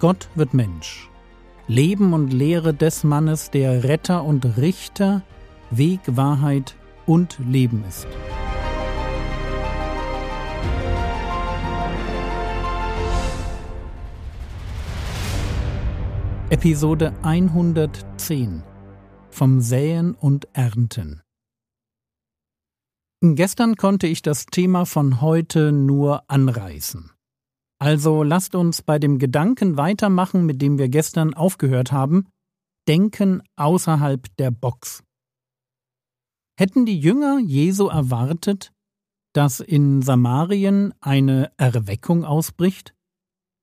Gott wird Mensch. Leben und Lehre des Mannes, der Retter und Richter, Weg, Wahrheit und Leben ist. Episode 110 Vom Säen und Ernten Gestern konnte ich das Thema von heute nur anreißen. Also lasst uns bei dem Gedanken weitermachen, mit dem wir gestern aufgehört haben, Denken außerhalb der Box. Hätten die Jünger Jesu erwartet, dass in Samarien eine Erweckung ausbricht?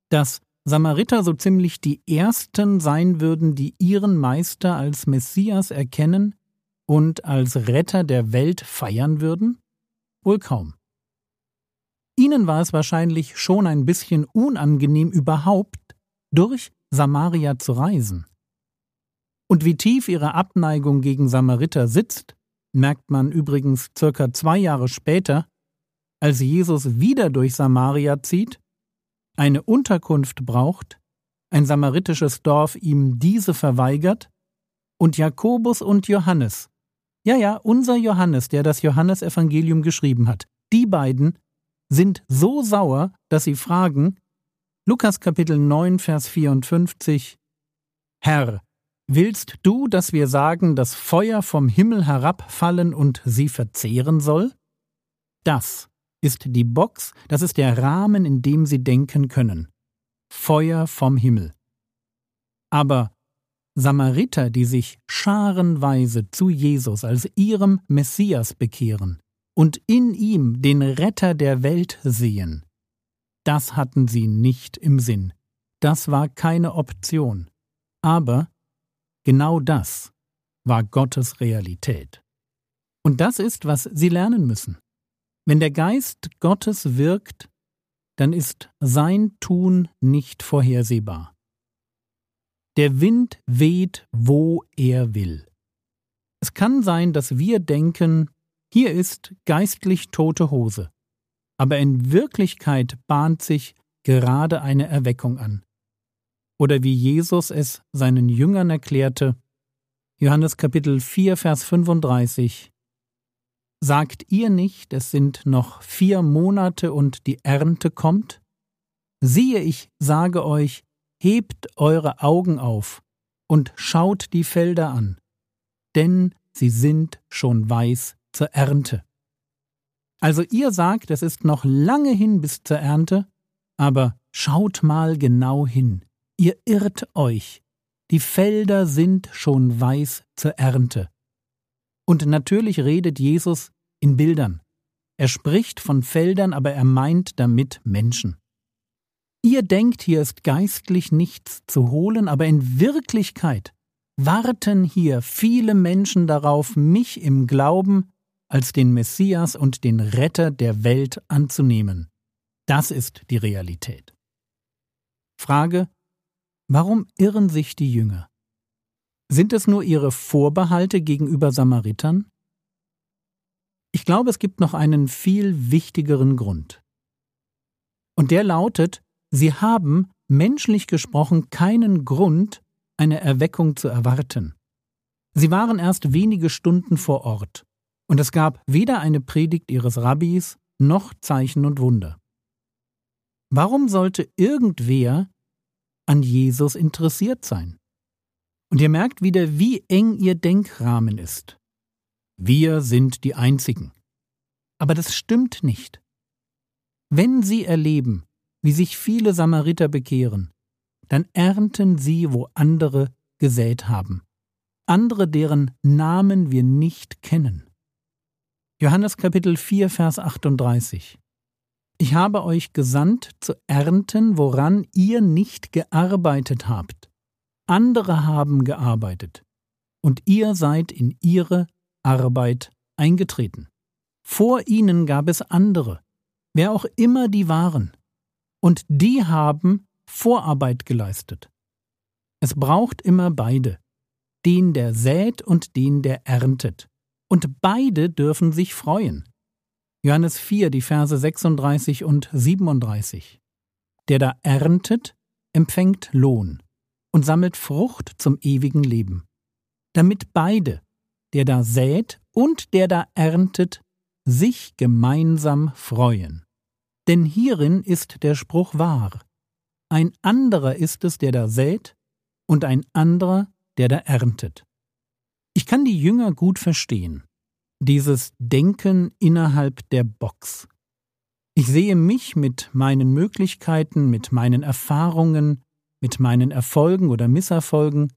Dass Samariter so ziemlich die Ersten sein würden, die ihren Meister als Messias erkennen und als Retter der Welt feiern würden? Wohl kaum. Ihnen war es wahrscheinlich schon ein bisschen unangenehm überhaupt, durch Samaria zu reisen. Und wie tief ihre Abneigung gegen Samariter sitzt, merkt man übrigens circa zwei Jahre später, als Jesus wieder durch Samaria zieht eine Unterkunft braucht, ein samaritisches Dorf ihm diese verweigert, und Jakobus und Johannes, ja, ja, unser Johannes, der das Johannesevangelium geschrieben hat, die beiden sind so sauer, dass sie fragen, Lukas Kapitel 9, Vers 54, Herr, willst du, dass wir sagen, dass Feuer vom Himmel herabfallen und sie verzehren soll? Das ist die Box, das ist der Rahmen, in dem sie denken können. Feuer vom Himmel. Aber Samariter, die sich scharenweise zu Jesus als ihrem Messias bekehren und in ihm den Retter der Welt sehen, das hatten sie nicht im Sinn. Das war keine Option. Aber genau das war Gottes Realität. Und das ist, was sie lernen müssen. Wenn der Geist Gottes wirkt, dann ist sein Tun nicht vorhersehbar. Der Wind weht, wo er will. Es kann sein, dass wir denken, hier ist geistlich tote Hose, aber in Wirklichkeit bahnt sich gerade eine Erweckung an. Oder wie Jesus es seinen Jüngern erklärte, Johannes Kapitel 4, Vers 35, Sagt ihr nicht, es sind noch vier Monate und die Ernte kommt? Siehe, ich sage euch, hebt eure Augen auf und schaut die Felder an, denn sie sind schon weiß zur Ernte. Also ihr sagt, es ist noch lange hin bis zur Ernte, aber schaut mal genau hin, ihr irrt euch, die Felder sind schon weiß zur Ernte. Und natürlich redet Jesus in Bildern. Er spricht von Feldern, aber er meint damit Menschen. Ihr denkt, hier ist geistlich nichts zu holen, aber in Wirklichkeit warten hier viele Menschen darauf, mich im Glauben als den Messias und den Retter der Welt anzunehmen. Das ist die Realität. Frage Warum irren sich die Jünger? Sind es nur ihre Vorbehalte gegenüber Samaritern? Ich glaube, es gibt noch einen viel wichtigeren Grund. Und der lautet, sie haben, menschlich gesprochen, keinen Grund, eine Erweckung zu erwarten. Sie waren erst wenige Stunden vor Ort, und es gab weder eine Predigt ihres Rabbis noch Zeichen und Wunder. Warum sollte irgendwer an Jesus interessiert sein? Und ihr merkt wieder, wie eng ihr Denkrahmen ist. Wir sind die Einzigen. Aber das stimmt nicht. Wenn Sie erleben, wie sich viele Samariter bekehren, dann ernten Sie, wo andere gesät haben. Andere, deren Namen wir nicht kennen. Johannes Kapitel 4, Vers 38. Ich habe euch gesandt zu ernten, woran ihr nicht gearbeitet habt. Andere haben gearbeitet, und ihr seid in ihre Arbeit eingetreten. Vor ihnen gab es andere, wer auch immer die waren, und die haben Vorarbeit geleistet. Es braucht immer beide, den, der sät und den, der erntet. Und beide dürfen sich freuen. Johannes 4, die Verse 36 und 37. Der da erntet, empfängt Lohn und sammelt Frucht zum ewigen Leben, damit beide, der da sät und der da erntet, sich gemeinsam freuen. Denn hierin ist der Spruch wahr. Ein anderer ist es, der da sät, und ein anderer, der da erntet. Ich kann die Jünger gut verstehen. Dieses Denken innerhalb der Box. Ich sehe mich mit meinen Möglichkeiten, mit meinen Erfahrungen, mit meinen Erfolgen oder Misserfolgen,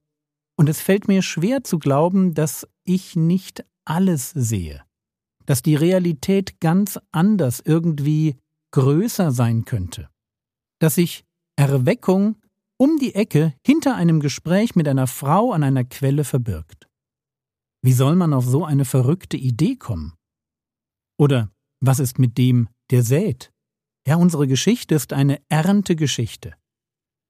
und es fällt mir schwer zu glauben, dass ich nicht alles sehe, dass die Realität ganz anders irgendwie größer sein könnte, dass sich Erweckung um die Ecke hinter einem Gespräch mit einer Frau an einer Quelle verbirgt. Wie soll man auf so eine verrückte Idee kommen? Oder was ist mit dem, der sät? Ja, unsere Geschichte ist eine Erntegeschichte.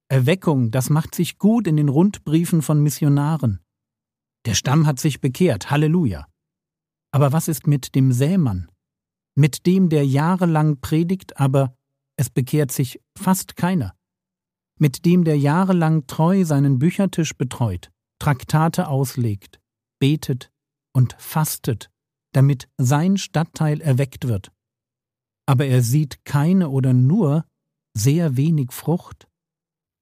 Erweckung, das macht sich gut in den Rundbriefen von Missionaren. Der Stamm hat sich bekehrt, Halleluja. Aber was ist mit dem Sämann? Mit dem, der jahrelang predigt, aber es bekehrt sich fast keiner. Mit dem, der jahrelang treu seinen Büchertisch betreut, Traktate auslegt, betet und fastet, damit sein Stadtteil erweckt wird. Aber er sieht keine oder nur sehr wenig Frucht.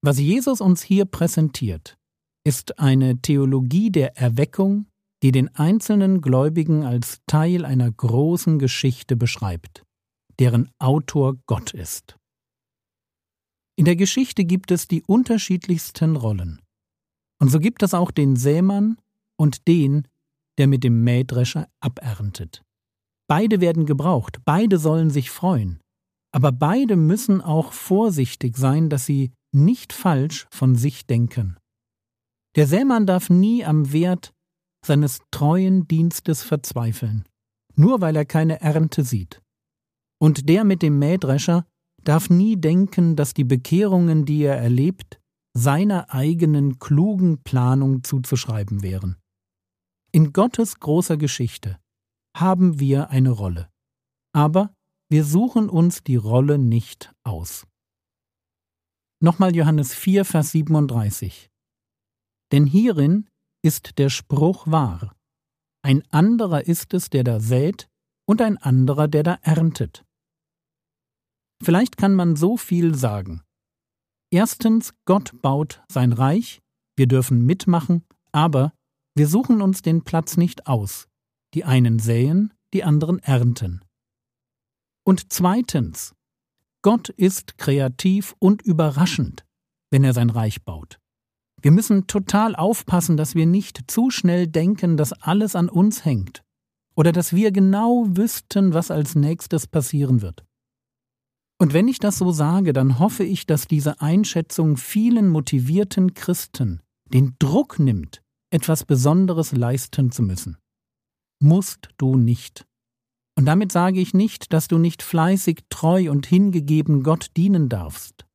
Was Jesus uns hier präsentiert, ist eine Theologie der Erweckung, die den einzelnen Gläubigen als Teil einer großen Geschichte beschreibt, deren Autor Gott ist. In der Geschichte gibt es die unterschiedlichsten Rollen. Und so gibt es auch den Sämann und den, der mit dem Mähdrescher aberntet. Beide werden gebraucht, beide sollen sich freuen, aber beide müssen auch vorsichtig sein, dass sie nicht falsch von sich denken. Der Sämann darf nie am Wert seines treuen Dienstes verzweifeln, nur weil er keine Ernte sieht. Und der mit dem Mähdrescher darf nie denken, dass die Bekehrungen, die er erlebt, seiner eigenen klugen Planung zuzuschreiben wären. In Gottes großer Geschichte haben wir eine Rolle, aber wir suchen uns die Rolle nicht aus. Nochmal Johannes 4, Vers 37. Denn hierin ist der Spruch wahr. Ein anderer ist es, der da sät, und ein anderer, der da erntet. Vielleicht kann man so viel sagen. Erstens, Gott baut sein Reich, wir dürfen mitmachen, aber wir suchen uns den Platz nicht aus. Die einen säen, die anderen ernten. Und zweitens, Gott ist kreativ und überraschend, wenn er sein Reich baut. Wir müssen total aufpassen, dass wir nicht zu schnell denken, dass alles an uns hängt oder dass wir genau wüssten, was als nächstes passieren wird. Und wenn ich das so sage, dann hoffe ich, dass diese Einschätzung vielen motivierten Christen den Druck nimmt, etwas Besonderes leisten zu müssen. Musst du nicht. Und damit sage ich nicht, dass du nicht fleißig, treu und hingegeben Gott dienen darfst.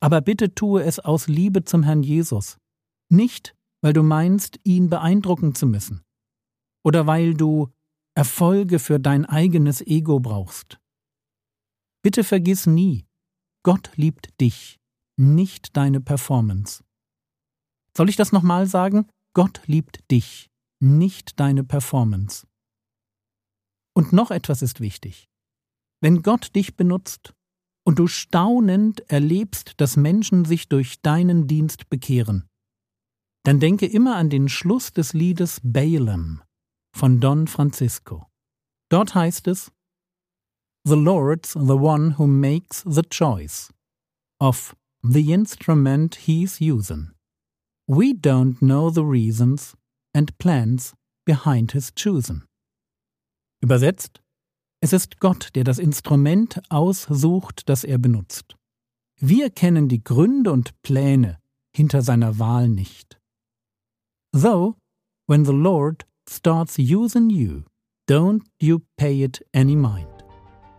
Aber bitte tue es aus Liebe zum Herrn Jesus. Nicht, weil du meinst, ihn beeindrucken zu müssen. Oder weil du Erfolge für dein eigenes Ego brauchst. Bitte vergiss nie, Gott liebt dich, nicht deine Performance. Soll ich das nochmal sagen? Gott liebt dich, nicht deine Performance. Und noch etwas ist wichtig. Wenn Gott dich benutzt und du staunend erlebst, dass Menschen sich durch deinen Dienst bekehren, dann denke immer an den Schluss des Liedes Balaam von Don Francisco. Dort heißt es The Lord's the one who makes the choice of the instrument he's using. We don't know the reasons and plans behind his choosing. Übersetzt, es ist Gott, der das Instrument aussucht, das er benutzt. Wir kennen die Gründe und Pläne hinter seiner Wahl nicht. So, when the Lord starts using you, don't you pay it any mind.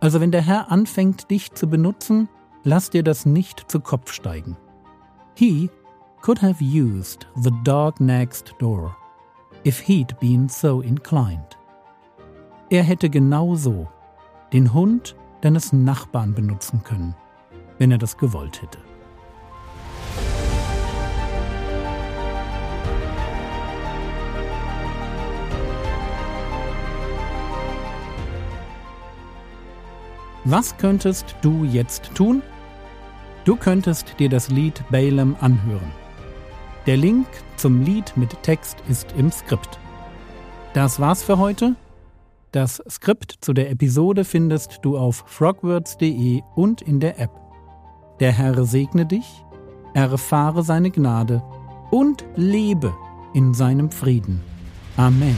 Also wenn der Herr anfängt, dich zu benutzen, lass dir das nicht zu Kopf steigen. He could have used the dog next door, if he'd been so inclined. Er hätte genauso den Hund deines Nachbarn benutzen können, wenn er das gewollt hätte. Was könntest du jetzt tun? Du könntest dir das Lied Balaam anhören. Der Link zum Lied mit Text ist im Skript. Das war's für heute. Das Skript zu der Episode findest du auf frogwords.de und in der App. Der Herr segne dich, erfahre seine Gnade und lebe in seinem Frieden. Amen.